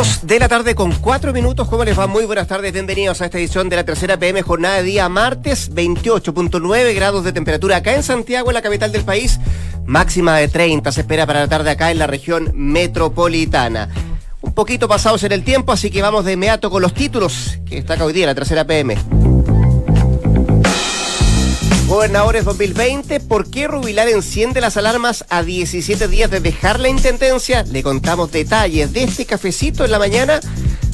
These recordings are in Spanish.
Dos de la tarde con cuatro minutos. ¿Cómo les va? Muy buenas tardes. Bienvenidos a esta edición de la tercera PM, jornada de día martes, 28.9 grados de temperatura acá en Santiago, en la capital del país. Máxima de 30 se espera para la tarde acá en la región metropolitana. Un poquito pasados en el tiempo, así que vamos de inmediato con los títulos que está acá hoy día, la tercera PM. Gobernadores 2020, ¿por qué Rubilar enciende las alarmas a 17 días de dejar la intendencia? Le contamos detalles de este cafecito en la mañana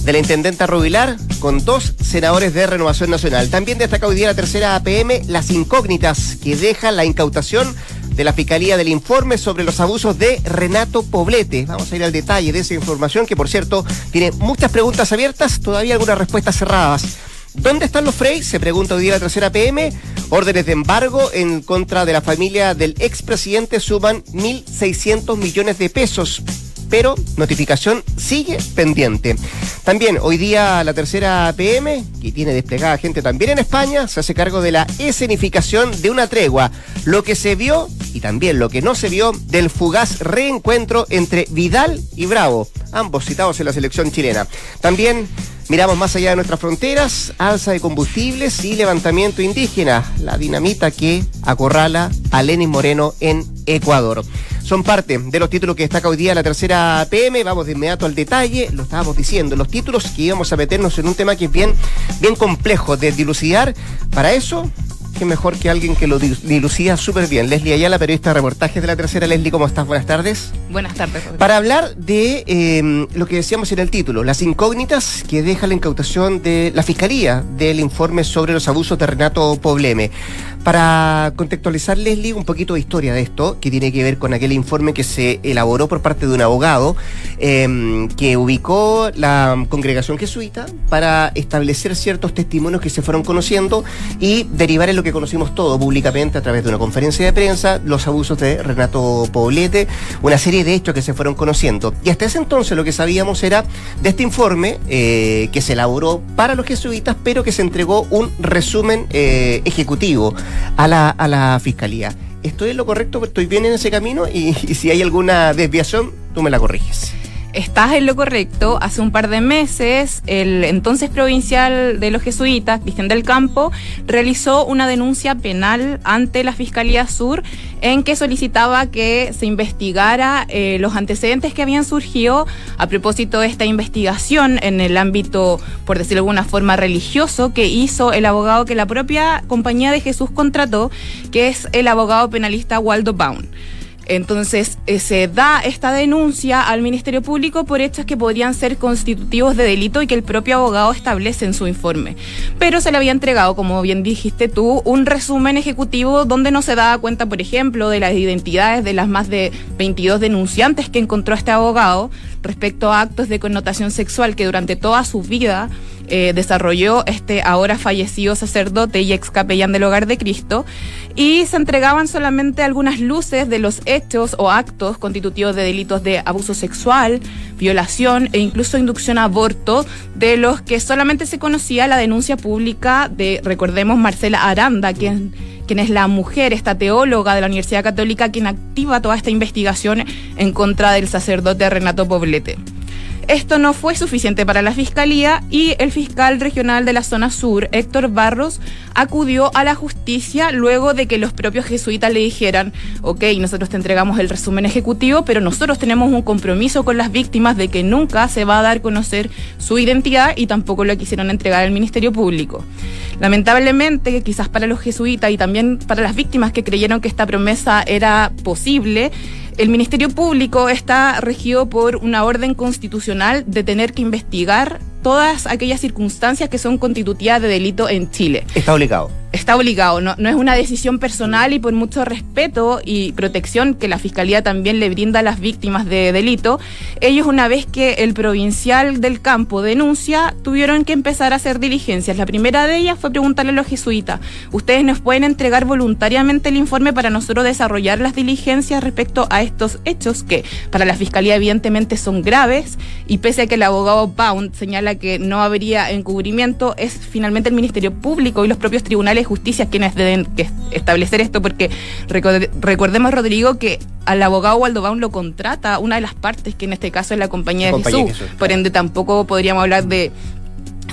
de la intendenta Rubilar con dos senadores de Renovación Nacional. También destaca hoy día la tercera APM, las incógnitas que deja la incautación de la Fiscalía del informe sobre los abusos de Renato Poblete. Vamos a ir al detalle de esa información que, por cierto, tiene muchas preguntas abiertas, todavía algunas respuestas cerradas. ¿Dónde están los Frey? Se pregunta hoy día la tercera PM. Órdenes de embargo en contra de la familia del expresidente suman 1.600 millones de pesos pero notificación sigue pendiente. También hoy día la tercera PM, que tiene desplegada gente también en España, se hace cargo de la escenificación de una tregua, lo que se vio y también lo que no se vio del fugaz reencuentro entre Vidal y Bravo, ambos citados en la selección chilena. También Miramos más allá de nuestras fronteras, alza de combustibles y levantamiento indígena, la dinamita que acorrala a Lenin Moreno en Ecuador. Son parte de los títulos que destaca hoy día la tercera PM. Vamos de inmediato al detalle. Lo estábamos diciendo, los títulos que íbamos a meternos en un tema que es bien, bien complejo de dilucidar. Para eso qué mejor que alguien que lo dilucía súper bien. Leslie Ayala, periodista de reportajes de la tercera. Leslie, ¿cómo estás? Buenas tardes. Buenas tardes. Para hablar de em, lo que decíamos en el título, las incógnitas que deja la incautación de la Fiscalía del informe sobre los abusos de Renato Pobleme. Para contextualizar, Leslie, un poquito de historia de esto, que tiene que ver con aquel informe que se elaboró por parte de un abogado em, que ubicó la congregación jesuita para establecer ciertos testimonios que se fueron conociendo y derivar en lo que conocimos todo públicamente a través de una conferencia de prensa, los abusos de Renato Poblete, una serie de hechos que se fueron conociendo. Y hasta ese entonces lo que sabíamos era de este informe eh, que se elaboró para los jesuitas, pero que se entregó un resumen eh, ejecutivo a la, a la fiscalía. ¿Estoy en lo correcto? ¿Estoy bien en ese camino? y si hay alguna desviación, tú me la corriges estás en lo correcto. Hace un par de meses, el entonces provincial de los jesuitas, Cristian del Campo, realizó una denuncia penal ante la Fiscalía Sur en que solicitaba que se investigara eh, los antecedentes que habían surgido a propósito de esta investigación en el ámbito, por decirlo de alguna forma, religioso que hizo el abogado que la propia compañía de Jesús contrató, que es el abogado penalista Waldo Baum. Entonces eh, se da esta denuncia al Ministerio Público por hechos que podrían ser constitutivos de delito y que el propio abogado establece en su informe. Pero se le había entregado, como bien dijiste tú, un resumen ejecutivo donde no se daba cuenta, por ejemplo, de las identidades de las más de 22 denunciantes que encontró este abogado respecto a actos de connotación sexual que durante toda su vida eh, desarrolló este ahora fallecido sacerdote y ex capellán del Hogar de Cristo, y se entregaban solamente algunas luces de los hechos o actos constitutivos de delitos de abuso sexual, violación e incluso inducción a aborto, de los que solamente se conocía la denuncia pública de, recordemos, Marcela Aranda, quien quien es la mujer, esta teóloga de la Universidad Católica, quien activa toda esta investigación en contra del sacerdote Renato Poblete. Esto no fue suficiente para la Fiscalía y el fiscal regional de la zona sur, Héctor Barros, acudió a la justicia luego de que los propios jesuitas le dijeran, ok, nosotros te entregamos el resumen ejecutivo, pero nosotros tenemos un compromiso con las víctimas de que nunca se va a dar a conocer su identidad y tampoco lo quisieron entregar al Ministerio Público. Lamentablemente, quizás para los jesuitas y también para las víctimas que creyeron que esta promesa era posible, el Ministerio Público está regido por una orden constitucional de tener que investigar todas aquellas circunstancias que son constitutivas de delito en Chile. Está obligado. Está obligado, no, no es una decisión personal y por mucho respeto y protección que la Fiscalía también le brinda a las víctimas de delito, ellos una vez que el provincial del campo denuncia, tuvieron que empezar a hacer diligencias. La primera de ellas fue preguntarle a los jesuitas, ¿ustedes nos pueden entregar voluntariamente el informe para nosotros desarrollar las diligencias respecto a estos hechos que para la Fiscalía evidentemente son graves y pese a que el abogado Pound señala que no habría encubrimiento, es finalmente el Ministerio Público y los propios tribunales justicia quienes deben que establecer esto porque recordemos Rodrigo que al abogado Waldo Baum lo contrata una de las partes, que en este caso es la compañía, de Jesús. Por ende, tampoco podríamos hablar de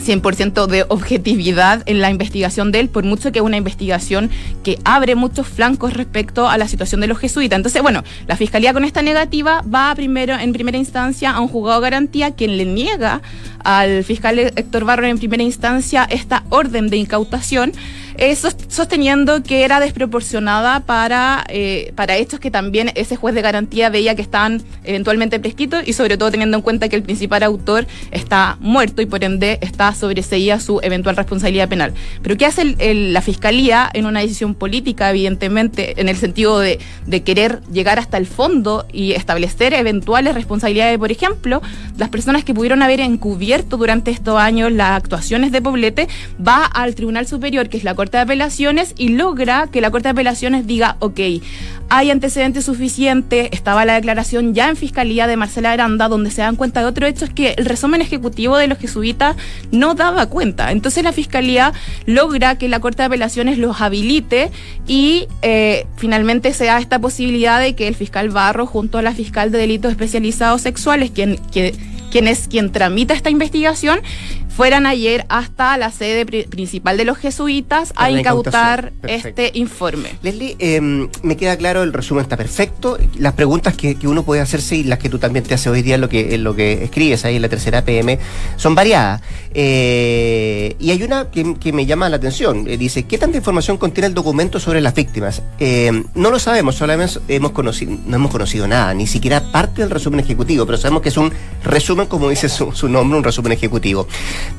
100% de objetividad en la investigación de él, por mucho que es una investigación que abre muchos flancos respecto a la situación de los jesuitas. Entonces, bueno, la fiscalía con esta negativa va primero, en primera instancia a un juzgado de garantía quien le niega al fiscal Héctor Barro en primera instancia esta orden de incautación eh, sosteniendo que era desproporcionada para, eh, para hechos que también ese juez de garantía veía que estaban eventualmente prescritos y sobre todo teniendo en cuenta que el principal autor está muerto y por ende está sobreseída su eventual responsabilidad penal. Pero ¿qué hace la Fiscalía en una decisión política, evidentemente, en el sentido de, querer llegar hasta el fondo y establecer eventuales responsabilidades? Por ejemplo, las personas que pudieron haber encubierto durante estos años las actuaciones de Poblete va al Tribunal Superior, que es la Corte de Apelaciones y logra que la Corte de Apelaciones diga, ok, hay antecedentes suficientes, estaba la declaración ya en Fiscalía de Marcela Aranda, donde se dan cuenta de otro hecho, es que el resumen ejecutivo de los jesuitas no daba cuenta. Entonces la Fiscalía logra que la Corte de Apelaciones los habilite y eh, finalmente se da esta posibilidad de que el fiscal Barro, junto a la fiscal de delitos especializados sexuales, quien, quien es quien tramita esta investigación, fueran ayer hasta la sede principal de los jesuitas a incautar este informe. Leslie, em, me queda claro, el resumen está perfecto. Las preguntas que, uno puede hacerse y las que tú también te haces hoy día en lo que, en lo que escribes ahí en la tercera PM son variadas. Eh, y hay una que, me llama la atención. Eh, dice, ¿qué tanta información contiene el documento sobre las víctimas? Em, no lo sabemos, solamente hemos conocido, no hemos conocido nada, ni siquiera parte del resumen ejecutivo, pero sabemos que es un resumen, como dice su, su nombre, un resumen ejecutivo.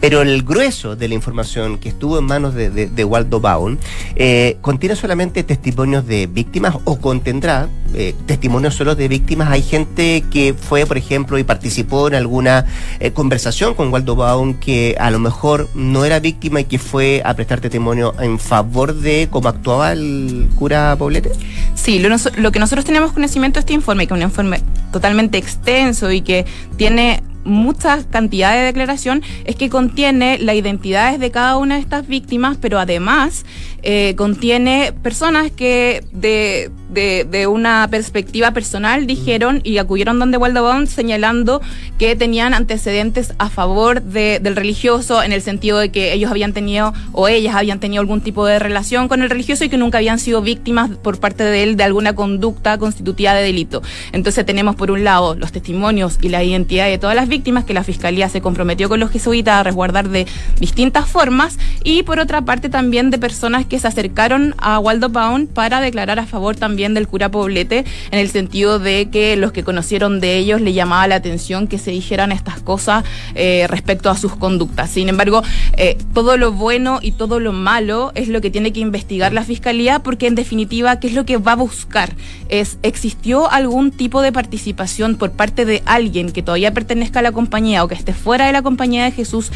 Pero el grueso de la información que estuvo en manos de, Waldo Baum eh, contiene solamente testimonios de víctimas o contendrá eh, testimonios solo de víctimas. Hay gente que fue, por ejemplo, y participó en alguna eh, conversación con Waldo Baum que a lo mejor no era víctima y que fue a prestar testimonio en favor de cómo actuaba el cura Poblete. Sí, lo, lo que nosotros tenemos conocimiento de este informe, que es un informe totalmente extenso y que tiene mucha cantidad de declaración es que contiene las identidades de cada una de estas víctimas, pero además eh, contiene personas que de, de, una perspectiva personal dijeron y acudieron donde Waldo señalando que tenían antecedentes a favor de, del religioso en el sentido de que ellos habían tenido o ellas habían tenido algún tipo de relación con el religioso y que nunca habían sido víctimas por parte de él de alguna conducta constitutiva de delito. Entonces tenemos por un lado los testimonios y la identidad de todas las víctimas que la Fiscalía se comprometió con los jesuitas a resguardar de distintas formas y por otra parte también de personas que se acercaron a Waldo Pound para declarar a favor también del cura Poblete en el sentido de que los que conocieron de ellos le llamaba la atención que se dijeran estas cosas eh, respecto a sus conductas. Sin embargo, eh, todo lo bueno y todo lo malo es lo que tiene que investigar la Fiscalía porque en definitiva, ¿qué es lo que va a buscar? Es, ¿existió algún tipo de participación por parte de alguien que todavía pertenezca a la compañía o que esté fuera de la compañía de Jesús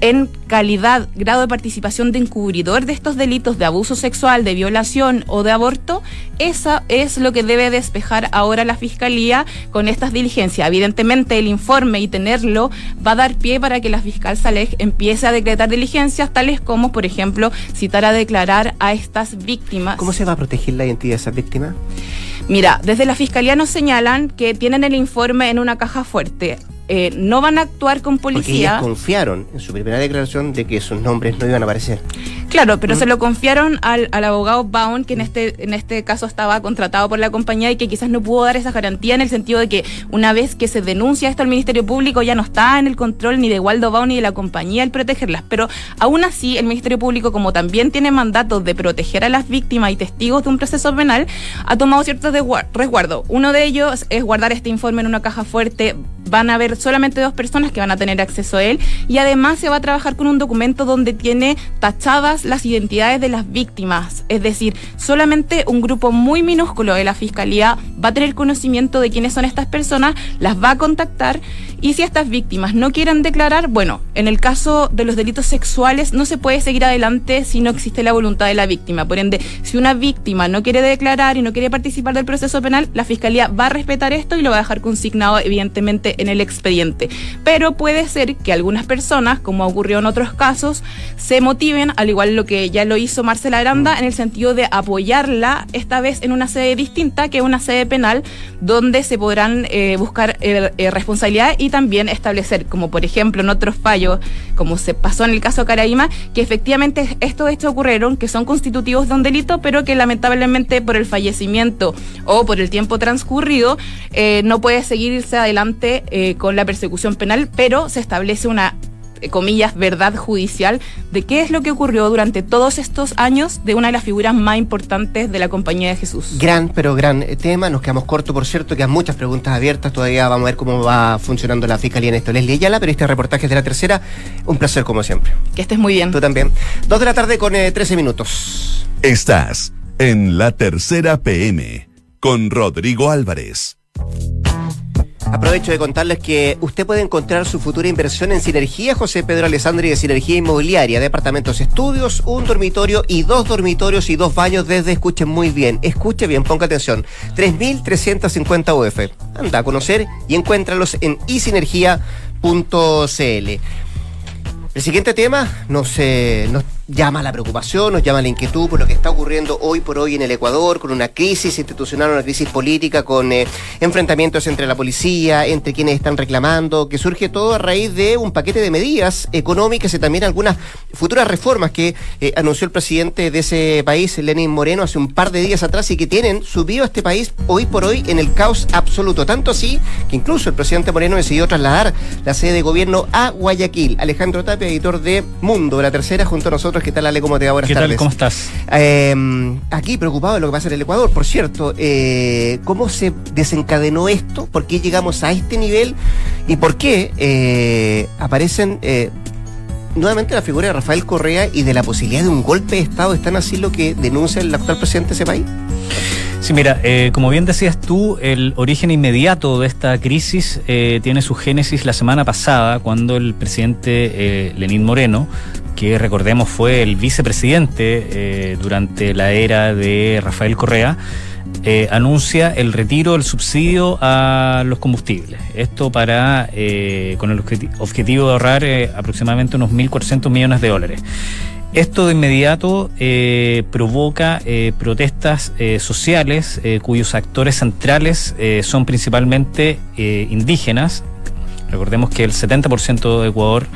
en calidad, grado de participación de encubridor de estos delitos de abuso sexual, de violación o de aborto, esa es lo que debe despejar ahora la Fiscalía con estas diligencias. Evidentemente el informe y tenerlo va a dar pie para que la fiscal Saleh empiece a decretar diligencias tales como, por ejemplo, citar a declarar a estas víctimas. ¿Cómo se va a proteger la identidad de esas víctimas? Mira, desde la Fiscalía nos señalan que tienen el informe en una caja fuerte. Eh, no van a actuar con policía. Porque confiaron en su primera declaración de que sus nombres no iban a aparecer. Claro, pero se lo confiaron al, abogado Baum, que en este, en este caso estaba contratado por la compañía y que quizás no pudo dar esa garantía en el sentido de que una vez que se denuncia esto al Ministerio Público ya no está en el control ni de Waldo Baum ni de la compañía el protegerlas. Pero aún así, el Ministerio Público, como también tiene mandatos de proteger a las víctimas y testigos de un proceso penal, ha tomado ciertos resguardos. Uno de ellos es guardar este informe en una caja fuerte van a haber solamente dos personas que van a tener acceso a él y además se va a trabajar con un documento donde tiene tachadas las identidades de las víctimas. Es decir, solamente un grupo muy minúsculo de la Fiscalía va a tener conocimiento de quiénes son estas personas, las va a contactar y si estas víctimas no quieren declarar, bueno, en el caso de los delitos sexuales no se puede seguir adelante si no existe la voluntad de la víctima. Por ende, si una víctima no quiere declarar y no quiere participar del proceso penal, la Fiscalía va a respetar esto y lo va a dejar consignado evidentemente en el expediente. Pero puede ser que algunas personas, como ocurrió en otros casos, se motiven, al igual lo que ya lo hizo Marcela Aranda, en el sentido de apoyarla, esta vez en una sede distinta que una sede penal, donde se podrán eh, buscar eh, eh, responsabilidad y también establecer, como por ejemplo en otros fallos, como se pasó en el caso Caraíma, que efectivamente estos hechos ocurrieron, que son constitutivos de un delito, pero que lamentablemente por el fallecimiento o por el tiempo transcurrido no puede seguirse adelante con la persecución penal, pero se establece una eh, comillas, verdad judicial de qué es lo que ocurrió durante todos estos años de una de las figuras más importantes de la Compañía de Jesús. Gran, pero gran eh, tema. Nos quedamos cortos, por cierto, quedan muchas preguntas abiertas. Todavía vamos a ver cómo va funcionando la Fiscalía en esto. Leslie Ayala, pero este reportaje es de la tercera. Un placer, como siempre. Que estés muy bien. Tú también. Dos de la tarde con 13 eh, minutos. Estás en la tercera PM con Rodrigo Álvarez. Aprovecho de contarles que usted puede encontrar su futura inversión en Sinergia José Pedro Alessandri de Sinergia Inmobiliaria, departamentos estudios, un dormitorio y dos dormitorios y dos baños desde, escuchen muy bien, escuche bien, ponga atención, 3.350 UF. Anda a conocer y encuéntralos en isinergia.cl. El siguiente tema nos, eh, nos llama la preocupación, nos llama la inquietud por lo que está ocurriendo hoy por hoy en el Ecuador, con una crisis institucional, una crisis política, con eh, enfrentamientos entre la policía, entre quienes están reclamando, que surge todo a raíz de un paquete de medidas económicas y también algunas futuras reformas que eh, anunció el presidente de ese país, Lenín Moreno, hace un par de días atrás y que tienen subido a este país hoy por hoy en el caos absoluto. Tanto así que incluso el presidente Moreno decidió trasladar la sede de gobierno a Guayaquil. Alejandro Tapia, editor de Mundo, la tercera, junto a nosotros ¿Qué tal, Ale? ¿Cómo te va? Buenas ¿Qué tal? ¿Cómo estás? Em, aquí preocupado de lo que pasa en el Ecuador, por cierto. Eh, ¿Cómo se desencadenó esto? ¿Por qué llegamos a este nivel? ¿Y por qué eh, aparecen eh, nuevamente la figura de Rafael Correa y de la posibilidad de un golpe de Estado? ¿Están así lo que denuncia el actual presidente de ese país? Sí, mira, como bien decías tú, el origen inmediato de esta crisis tiene su génesis la semana pasada, cuando el presidente Lenín Moreno que recordemos fue el vicepresidente eh, durante la era de Rafael Correa, eh, anuncia el retiro del subsidio a los combustibles. Esto para eh, con el objetivo de ahorrar aproximadamente unos 1.400 millones de dólares. Esto de inmediato provoca protestas sociales cuyos actores centrales son principalmente indígenas. Recordemos que el 70% de Ecuador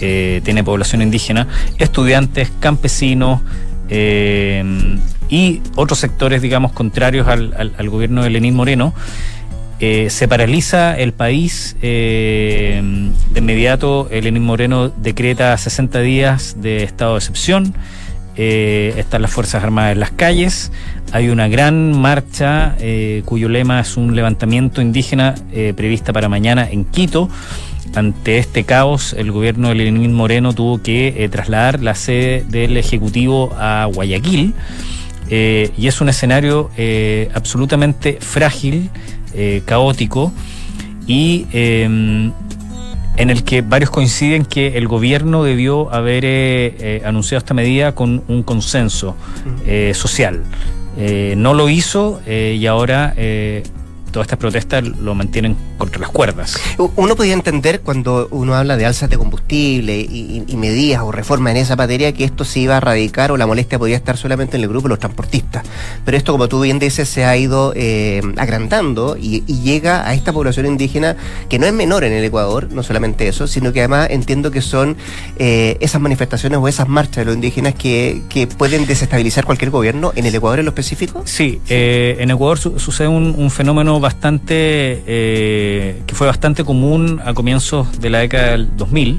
eh, tiene población indígena, estudiantes, campesinos eh, y otros sectores, digamos, contrarios al, gobierno de Lenín Moreno. Eh, se paraliza el país. de inmediato, Lenín Moreno decreta 60 días de estado de excepción. están las Fuerzas Armadas en las calles. Hay una gran marcha cuyo lema es un levantamiento indígena prevista para mañana en Quito. Ante este caos, el gobierno de Lenín Moreno tuvo que eh, trasladar la sede del Ejecutivo a Guayaquil eh, y es un escenario eh, absolutamente frágil, caótico y en el que varios coinciden que el gobierno debió haber anunciado esta medida con un consenso social. no lo hizo y ahora todas estas protestas lo mantienen contra las cuerdas. Uno podía entender cuando uno habla de alzas de combustible y, medidas o reformas en esa materia que esto se iba a radicar o la molestia podía estar solamente en el grupo de los transportistas. Pero esto, como tú bien dices, se ha ido eh, agrandando y, llega a esta población indígena que no es menor en el Ecuador, no solamente eso, sino que además entiendo que son eh, esas manifestaciones o esas marchas de los indígenas que, pueden desestabilizar cualquier gobierno en el Ecuador en lo específico. Sí, eh, en Ecuador sucede un, un fenómeno bastante, eh, que fue bastante común a comienzos de la década del 2000,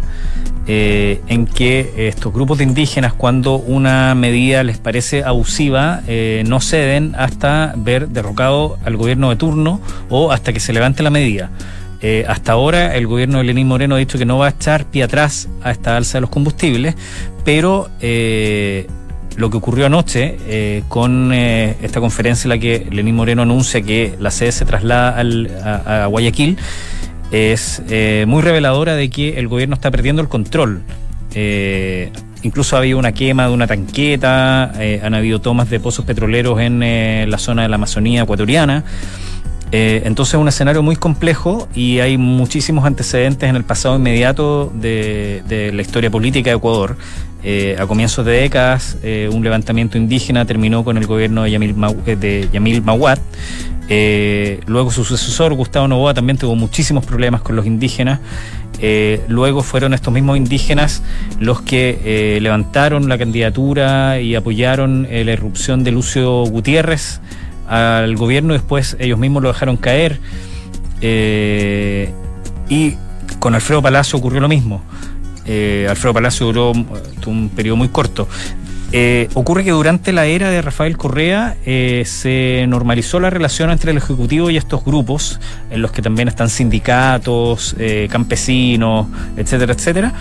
eh, en que estos grupos de indígenas, cuando una medida les parece abusiva, eh, no ceden hasta ver derrocado al gobierno de turno o hasta que se levante la medida. Hasta ahora el gobierno de Lenín Moreno ha dicho que no va a echar pie atrás a esta alza de los combustibles, pero lo que ocurrió anoche eh, con esta conferencia en la que Lenín Moreno anuncia que la sede se traslada a, Guayaquil es muy reveladora de que el gobierno está perdiendo el control. incluso ha habido una quema de una tanqueta, han habido tomas de pozos petroleros en la zona de la Amazonía ecuatoriana. Eh, entonces es un escenario muy complejo y hay muchísimos antecedentes en el pasado inmediato de, la historia política de Ecuador. Eh, a comienzos de décadas, eh, un levantamiento indígena terminó con el gobierno de Yamil, Mawat. luego su sucesor, Gustavo Novoa, también tuvo muchísimos problemas con los indígenas. luego fueron estos mismos indígenas los que levantaron la candidatura y apoyaron la irrupción de Lucio Gutiérrez al gobierno, después ellos mismos lo dejaron caer. Eh, y con Alfredo Palacio ocurrió lo mismo. Eh, Alfredo Palacio duró un periodo muy corto. Eh, ocurre que durante la era de Rafael Correa se normalizó la relación entre el Ejecutivo y estos grupos, en los que también están sindicatos, campesinos, etcétera, etcétera.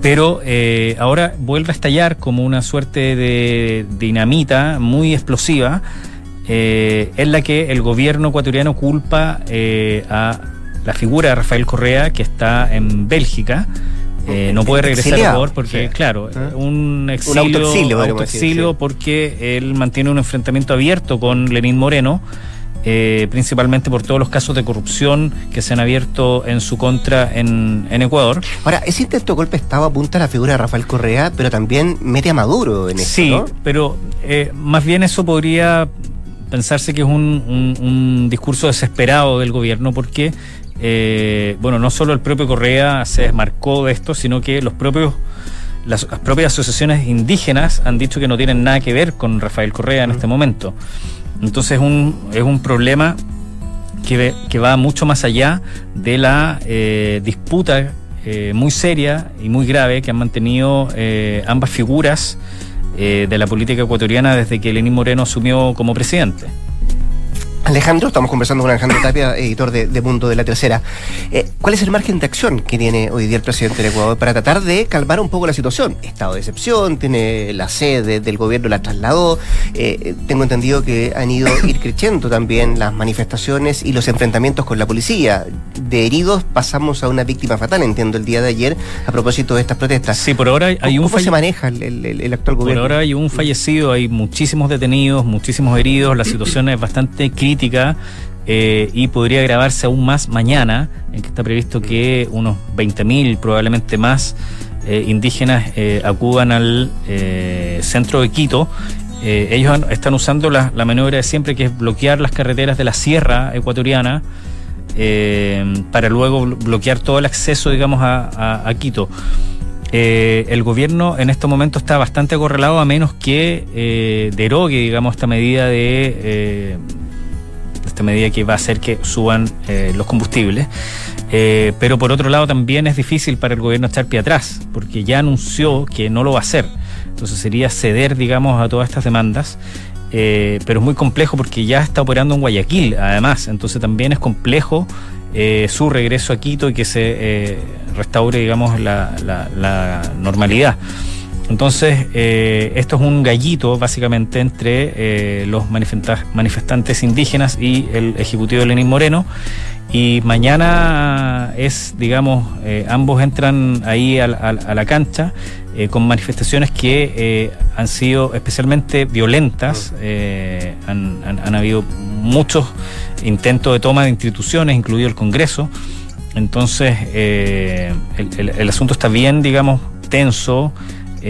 Pero ahora vuelve a estallar como una suerte de dinamita muy explosiva eh, en la que el gobierno ecuatoriano culpa eh, a la figura de Rafael Correa, que está en Bélgica. Eh, no puede regresar a Ecuador porque, claro, ah. un exilio, un exilio porque él mantiene un enfrentamiento abierto con Lenín Moreno, principalmente por todos los casos de corrupción que se han abierto en su contra en, Ecuador. Ahora, ese intento golpe estaba apunta a la figura de Rafael Correa, pero también mete a Maduro en eso. Sí, pero más bien eso podría pensarse que es un, discurso desesperado del gobierno porque, eh, bueno, no solo el propio Correa se desmarcó de esto, sino que los propios las, propias asociaciones indígenas han dicho que no tienen nada que ver con Rafael Correa en este momento. Entonces es un, es un problema que, que va mucho más allá de la eh, disputa eh, muy seria y muy grave que han mantenido ambas figuras eh, de la política ecuatoriana desde que Lenín Moreno asumió como presidente. Alejandro, estamos conversando con Alejandro Tapia, editor de, Mundo de la Tercera. Eh, ¿Cuál es el margen de acción que tiene hoy día el presidente de Ecuador para tratar de calmar un poco la situación? Estado de excepción, tiene la sede del gobierno, la trasladó. Eh, tengo entendido que han ido ir creciendo también las manifestaciones y los enfrentamientos con la policía. De heridos pasamos a una víctima fatal, entiendo, el día de ayer a propósito de estas protestas. Sí, por ahora hay un ¿Cómo se maneja el, actual gobierno? Por ahora hay un fallecido, hay muchísimos detenidos, muchísimos heridos, la situación es bastante crítica eh, y podría agravarse aún más mañana, en que está previsto que unos 20.000, probablemente más, eh, indígenas eh, acudan al centro de Quito. ellos están usando la, maniobra de siempre, que es bloquear las carreteras de la sierra ecuatoriana. para luego bloquear todo el acceso, digamos, a, Quito. el gobierno en estos momentos está bastante acorralado a menos que derogue, digamos, esta medida de medida que va a hacer que suban eh, los combustibles. Eh, pero por otro lado también es difícil para el gobierno echar pie atrás, porque ya anunció que no lo va a hacer. Entonces sería ceder, digamos, a todas estas demandas. Eh, pero es muy complejo porque ya está operando en Guayaquil, además. Entonces también es complejo su regreso a Quito y que se restaure, digamos, la normalidad. Entonces, eh, esto es un gallito básicamente entre eh, los manifestantes indígenas y el ejecutivo Lenín Moreno. Y mañana es, digamos, eh, ambos entran ahí a, la cancha con manifestaciones que han sido especialmente violentas. Han, habido muchos intentos de toma de instituciones, incluido el Congreso. Entonces, el asunto está bien, digamos, tenso.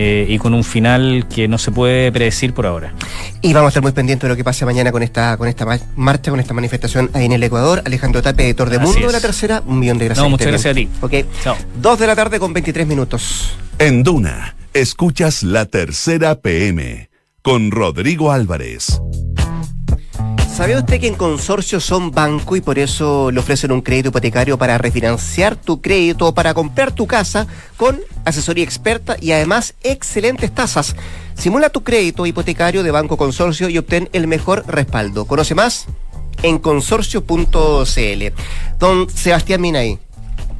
Eh, y con un final que no se puede predecir por ahora. Y vamos a estar muy pendientes de lo que pase mañana con esta, con esta marcha, con esta manifestación ahí en el Ecuador. Alejandro Tapia, editor de Mundo de la Tercera, un millón de gracias. No, muchas gracias a ti. Ok, Chao. Dos de la tarde con 23 minutos. En Duna, escuchas la Tercera PM con Rodrigo Álvarez. ¿Sabe usted que en consorcio son banco y por eso le ofrecen un crédito hipotecario para refinanciar tu crédito o para comprar tu casa con asesoría experta y además excelentes tasas? Simula tu crédito hipotecario de Banco Consorcio y obtén el mejor respaldo. ¿Conoce más? en consorcio.cl. Don Sebastián Minay.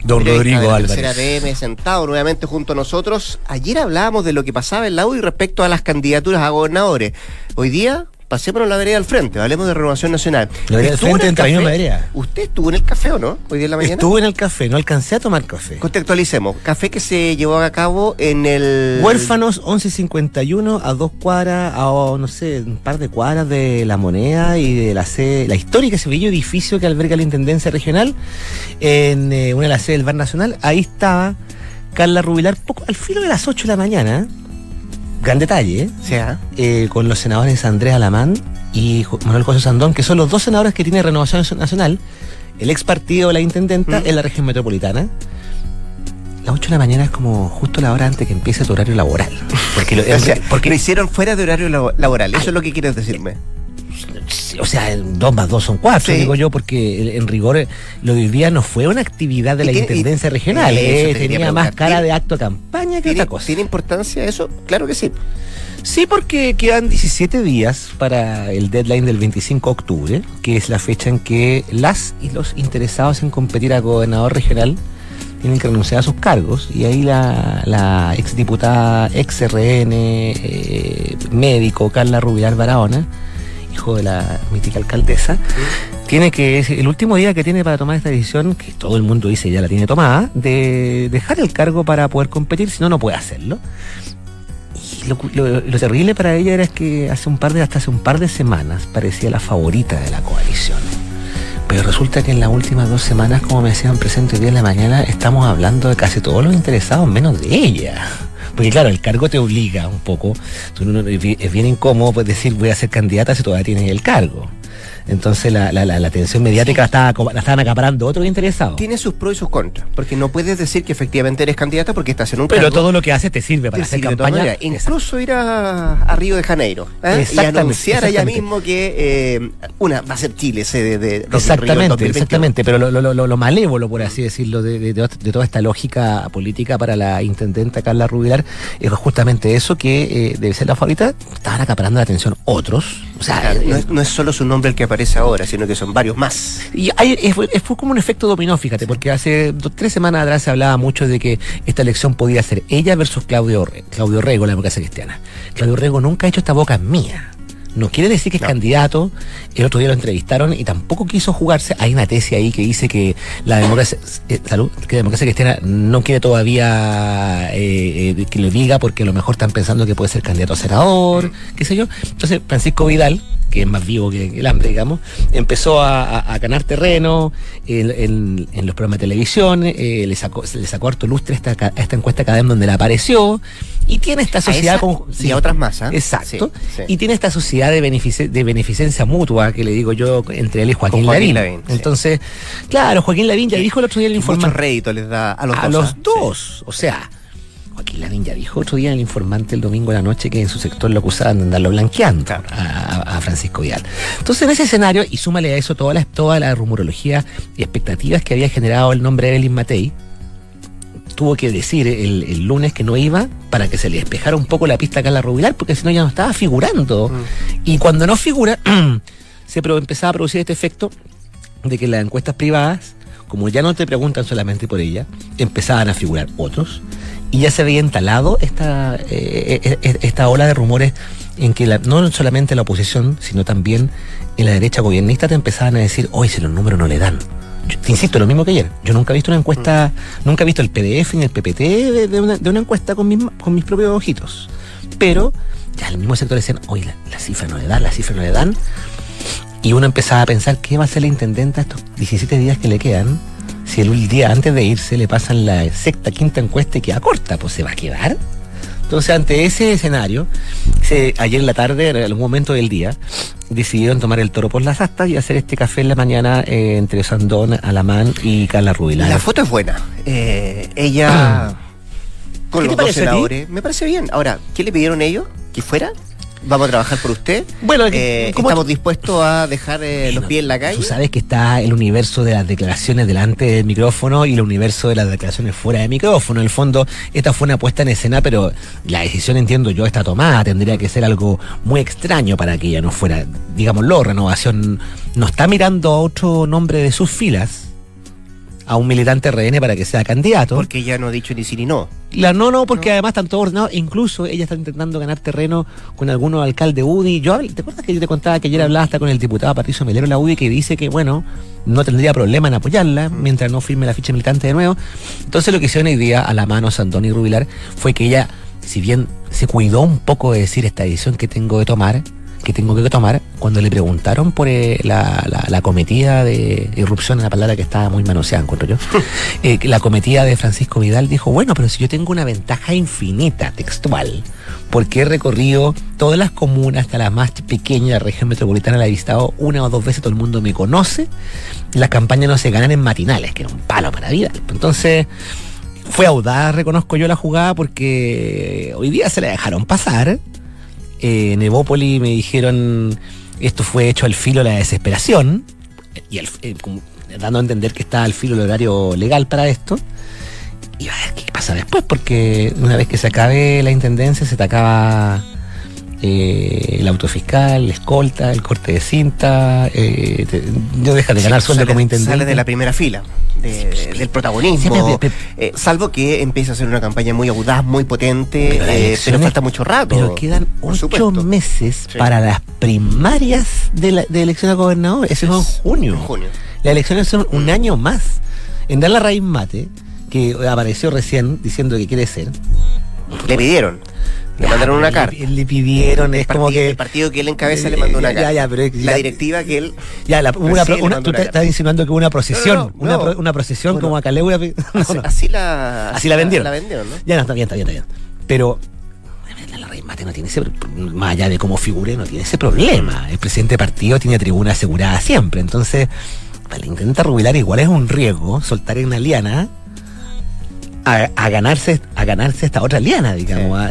Don Rodrigo Álvarez. PM, sentado nuevamente junto a nosotros. Ayer hablábamos de lo que pasaba en la UDI respecto a las candidaturas a gobernadores. Hoy día, pasémonos la vereda al frente, hablemos de Renovación Nacional. La vereda al ¿Estuvo frente en entre la vereda. ¿Usted estuvo en el café o no? Hoy día en la mañana. Estuve en el café, no alcancé a tomar café. Contextualicemos. Café que se llevó a cabo en el. Huérfanos 1151 a dos cuadras, a no sé, un par de cuadras de la moneda y de la sede, la histórica ese bello edificio que alberga la Intendencia Regional, en eh, una de las sedes del Bar Nacional. Ahí estaba Carla Rubilar, poco al filo de las 8 de la mañana. ¿eh? Gran detalle, ¿eh? Sea, eh, con los senadores Andrés Alamán y Manuel José Sandón, que son los dos senadores que tiene Renovación Nacional, el ex partido de la intendenta Mm. en la región metropolitana. Las 8 de la mañana es como justo la hora antes que empiece tu horario laboral. Porque, lo, o sea, porque lo hicieron fuera de horario labo- laboral. Eso es lo que quieres decirme. O sea, dos más dos son cuatro, Sí. digo yo, porque en rigor eh, lo de hoy día no fue una actividad de la tiene- y- intendencia regional, eh, te tenía más cara ¿Tiene- de acto de campaña que ¿Tiene, otra cosa. ¿Tiene importancia eso? Claro que sí. Sí, porque quedan 17 días para el deadline del 25 de octubre, que es la fecha en que las y los interesados en competir a gobernador regional tienen que renunciar a sus cargos. Y ahí la, la exdiputada, ex RN, eh, médico Carla Rubilar Barahona, hijo de la mítica alcaldesa, tiene que, es el último día que tiene para tomar esta decisión, que todo el mundo dice ya la tiene tomada, de dejar el cargo para poder competir, si no, no puede hacerlo. Y lo, lo- lo terrible para ella era que hace un par de, hasta hace un par de semanas parecía la favorita de la coalición. Pero resulta que en las últimas dos semanas, como me decían presente hoy día en la mañana, estamos hablando de casi todos los interesados, menos de ella. Porque claro, el cargo te obliga un poco. Es bien incómodo pues, decir voy a ser candidata si todavía tienes el cargo. Entonces la, la, la, la atención mediática la, estaba, la estaban acaparando otros interesados. Tiene sus pros y sus contras. Porque no puedes decir que efectivamente eres candidata porque estás en un Pero cargo. todo lo que hace te sirve para Te hacer sirve campaña. Incluso ir a, a Río de Janeiro ¿eh? y anunciar allá mismo que eh, una va a ser Chile sede de, de Exactamente, 2021. exactamente, pero lo, lo, lo, lo malévolo, por así decirlo, de, de- de- de toda esta lógica política para la intendenta Carla Rubilar, es justamente eso que eh, debe ser la favorita, estaban acaparando la atención otros. O sea, Claro, no, eh, es, no es solo su nombre el que aparece ahora, sino que son varios más. y hay- es- fue, fue como un efecto dominó, fíjate, porque hace dos, tres semanas atrás se hablaba mucho de que esta elección podía ser ella versus Claudio, Claudio Rego, la democracia cristiana. Claudio Rego nunca ha hecho esta boca mía. No quiere decir que es No. candidato. El otro día lo entrevistaron y tampoco quiso jugarse. Hay una tesis ahí que dice que la democracia, eh, salud, que la democracia cristiana no quiere todavía eh, eh, que lo diga porque a lo mejor están pensando que puede ser candidato a senador, qué sé yo. Entonces Francisco Vidal, que es más vivo que el hambre, digamos, empezó a, a- a ganar terreno en, en- en los programas de televisión, eh, le sacó, le sacó harto lustre a esta, a esta encuesta cadena donde la apareció y tiene esta sociedad esa con y a otras más, ¿ah? Exacto. Sí, sí. Y tiene esta sociedad de, benefic- de beneficencia mutua que le digo yo entre él y Joaquín, Joaquín Lavín. Lavín, sí. Entonces, claro, Joaquín Lavín ya dijo el otro día en el Mucho informante. rédito les da a los A dos. los ¿ah? dos. O sea, Joaquín Lavín ya dijo otro día en el informante el domingo de la noche que en su sector lo acusaban de andarlo blanqueando Claro. a, Francisco Vidal. Entonces, en ese escenario, y súmale a eso toda la, toda la rumorología y expectativas que había generado el nombre de Evelyn Matei, tuvo que decir el, el lunes que no iba para que se le despejara un poco la pista a Carla Rubilar, porque si no ya no estaba figurando. Mm. Y cuando no figura, se empezaba a producir este efecto de que las encuestas privadas, como ya no te preguntan solamente por ella, empezaban a figurar otros. Y ya se había instalado esta, eh, eh, eh, esta ola de rumores en que no solamente la oposición, sino también en la derecha gobernista te empezaban a decir, hoy si los números no le dan. Te insisto, lo mismo que ayer. Yo nunca he visto una encuesta, nunca he visto el PDF ni el PPT de, de una, de una encuesta con mis, con mis propios ojitos. Pero ya el mismo sector decían, oye, la, la cifra no le dan, la cifra no le dan. Y uno empezaba a pensar qué va a hacer la intendenta estos 17 días que le quedan. Si el día antes de irse le pasan la sexta, quinta encuesta y queda corta, pues se va a quedar. Entonces, ante ese escenario, se- ayer en la tarde, en algún momento del día, decidieron tomar el toro por las astas y hacer este café en la mañana eh, entre Sandón, Alamán y Carla Rubilar. La foto es buena. Eh, ella con ¿Qué te los dos parece ti? senadores. Me parece bien. Ahora, ¿qué le pidieron ellos? ¿Que fuera? Vamos a trabajar por usted. Bueno, Eh, ¿cómo- estamos dispuestos a dejar eh, los pies en la calle. Tú sabes que está el universo de las declaraciones delante del micrófono y el universo de las declaraciones fuera del micrófono. En el fondo, esta fue una puesta en escena, pero la decisión, entiendo yo, está tomada. Tendría que ser algo muy extraño para que ella no fuera, digámoslo, renovación. No está mirando a otro nombre de sus filas, a un militante RN para que sea candidato. Porque ella no ha dicho ni sí ni no. La no, no, porque además están todos ordenados. Incluso ella está intentando ganar terreno con algunos alcaldes UDI. Yo, ¿Te acuerdas que yo te contaba que ayer hablaba hasta con el diputado Patricio Melero en la UDI que dice que, bueno, no tendría problema en apoyarla mientras no firme la ficha militante de nuevo? Entonces lo que hicieron hoy día a la mano Santoni Rubilar fue que ella, si bien se cuidó un poco de decir esta decisión que tengo que tomar, que tengo que tomar, cuando le preguntaron por eh, la, la- la cometida de irrupción, la palabra que estaba muy manoseada, encuentro yo, eh, la cometida de Francisco Vidal dijo, bueno, pero si yo tengo una ventaja infinita textual, porque he recorrido todas las comunas, hasta las más pequeñas, la región metropolitana la he visitado una o dos veces, todo el mundo me conoce, las campañas no se ganan en matinales, que era un palo para Vidal. Entonces, fue audaz, reconozco yo la jugada, porque hoy día se la dejaron pasar. Eh, en Evópoli me dijeron, esto fue hecho al filo de la desesperación, y eh, dando a entender que está al filo del horario legal para esto. Y a ver qué pasa después, porque una vez que se acabe la intendencia, se te acaba eh, el autofiscal, la escolta, el corte de cinta, eh, te- no dejas de ganar Sí, sueldo sale- como intendente. Sale de la primera fila, de- del protagonismo. Eh, salvo que empiece a hacer una campaña muy audaz, muy potente, Pero eh, pero falta mucho rato. Pero quedan ocho meses para las primarias de, la, de elección a gobernador. Eso es en junio. En junio. Las elecciones son un año más. En dar la raíz mate, que apareció recién diciendo que quiere ser. Le pidieron, le Ya, mandaron una carta. Le, le pidieron, es como que. El partido que él encabeza le mandó una Ya, carta. ya, pero es- la ya- directiva que él. Ya, la- una, tú una estás insinuando que hubo una procesión. No, no, una, no. pro- una procesión Bueno. como a Caleu. Así, la. Así la vendieron. La vendieron, ¿no? Ya no, está bien, está bien, está bien. Pero la Rey Mate no tiene ese más allá de cómo figure, no tiene ese problema. El presidente de partido tiene tribuna asegurada siempre. Entonces, para el intenta rubilar igual es un riesgo soltar en una liana a, a ganarse a ganarse esta otra liana, digamos. a-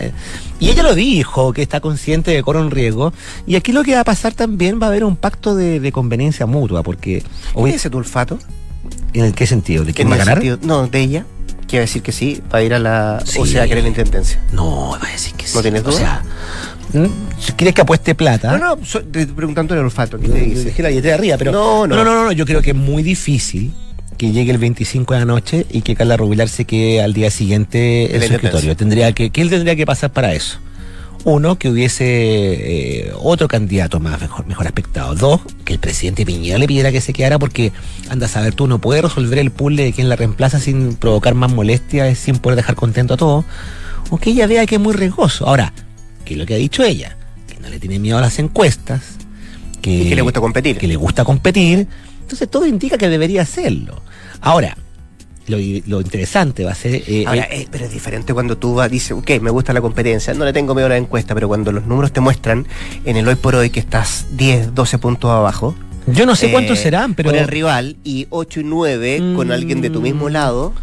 Y ella lo dijo, que está consciente de que corre un riesgo. Y aquí lo que va a pasar también va a haber un pacto de, de conveniencia mutua, porque ¿Qué ese tu olfato? ¿en qué sentido? ¿De quién va a ganar? sentido- no, de ella. Quiere decir que sí, va a ir a la. O sea, a querer la intendencia. No, va a decir que sí. ¿No tienes O duda? sea, ¿mm? si ¿quieres que apueste plata? No, no, so- te preguntando el olfato. ¿Qué te dice? Dejé la billetera arriba, pero. No, no. no, no, no, Yo creo que es muy difícil que llegue el 25 de la noche y que Carla Rubilar se quede al día siguiente en la su intendencia. escritorio. Tendría que, ¿Qué él tendría que pasar para eso? Uno, que hubiese eh, otro candidato más mejor, mejor aspectado. Dos, que el presidente Piñera le pidiera que se quedara porque, anda a saber tú, no puedes resolver el puzzle de quién la reemplaza sin provocar más molestias, sin poder dejar contento a todos. O que ella vea que es muy riesgoso. Ahora, ¿qué es lo que ha dicho ella? Que no le tiene miedo a las encuestas. Que, Y que le gusta competir. que le gusta competir. Entonces todo indica que debería hacerlo. Ahora, lo, lo interesante va a ser... eh, Ahora, eh, eh, pero es diferente cuando tú vas, dices, ok, me gusta la competencia, no le tengo miedo a la encuesta, pero cuando los números te muestran en el hoy por hoy que estás 10, 12 puntos abajo. yo no sé eh, cuántos serán, pero... Con el rival y 8 y 9 con Mm. alguien de tu mismo lado.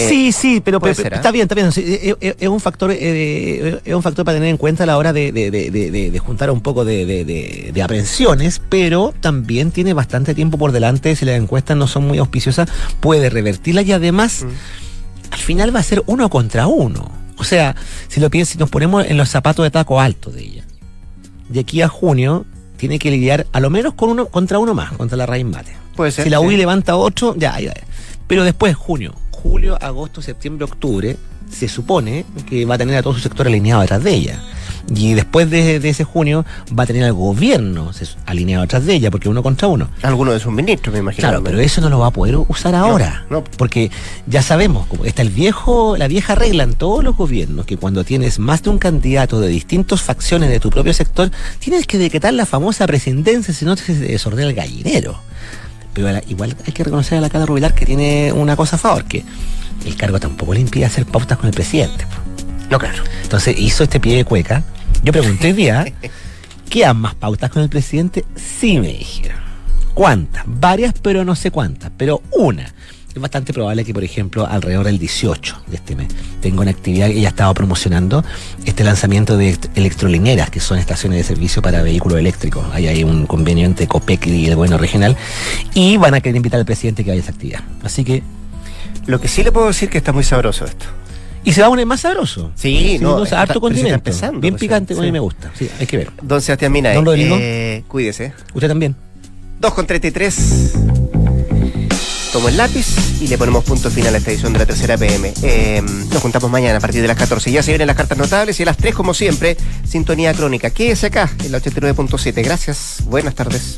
Eh, Sí, sí, pero, puede pero- ser, ¿ah? está bien, está bien. sí, es, un factor, eh, es un factor para tener en cuenta a la hora de, de- de- de- de- de juntar un poco de, aprensiones, pero también tiene bastante tiempo por delante. Si las encuestas no son muy auspiciosas, puede revertirlas y además, Mm. al final va a ser uno contra uno. O sea, si lo piensas, si nos ponemos en los zapatos de taco alto de ella, de aquí a junio tiene que lidiar a lo menos con uno contra uno más, contra la raíz mate. Puede ser. Si la sí. UI levanta 8, ya, ya. Pero después, junio, julio, agosto, septiembre, octubre, se supone que va a tener a todo su sector alineado detrás de ella. Y después de, de ese junio va a tener al gobierno alineado detrás de ella, porque uno contra uno. Alguno de sus ministros, me imagino. Claro, pero eso no lo va a poder usar ahora. no. Porque ya sabemos, como está el viejo, la vieja regla en todos los gobiernos, que cuando tienes más de un candidato de distintas facciones de tu propio sector, tienes que decretar la famosa presidencia, si no se desordena el gallinero. Pero igual hay que reconocer a la Carla Rubilar que tiene una cosa a favor, que el cargo tampoco le impide hacer pautas con el presidente. No, claro. Entonces hizo este pie de cueca. Yo pregunté hoy día, ¿quedan más pautas con el presidente? Sí, me dijeron. ¿Cuántas? Varias, pero no sé cuántas. Pero una, es bastante probable que, por ejemplo, alrededor del 18 de este mes tenga una actividad que ella ha estado promocionando este lanzamiento de electrolineras, que son estaciones de servicio para vehículos eléctricos. Ahí hay un convenio entre COPEC y el gobierno regional y van a querer invitar al presidente que vaya a esa actividad. Así que. Lo que sí le puedo decir que está muy sabroso esto. Y se va a poner más sabroso. Sí, no, está, harto continente. Empezando, Bien picante, a mí me gusta. Sí, hay que ver. Don Sebastián Mina, Don eh, cuídese. Usted también. 2 con 33. Tomo el lápiz y le ponemos punto final a esta edición de la tercera PM. Eh, nos juntamos mañana a partir de las 14. Ya se vienen las cartas notables y a las 3, como siempre, sintonía crónica. Quédese acá en la 89.7. Gracias. Buenas tardes.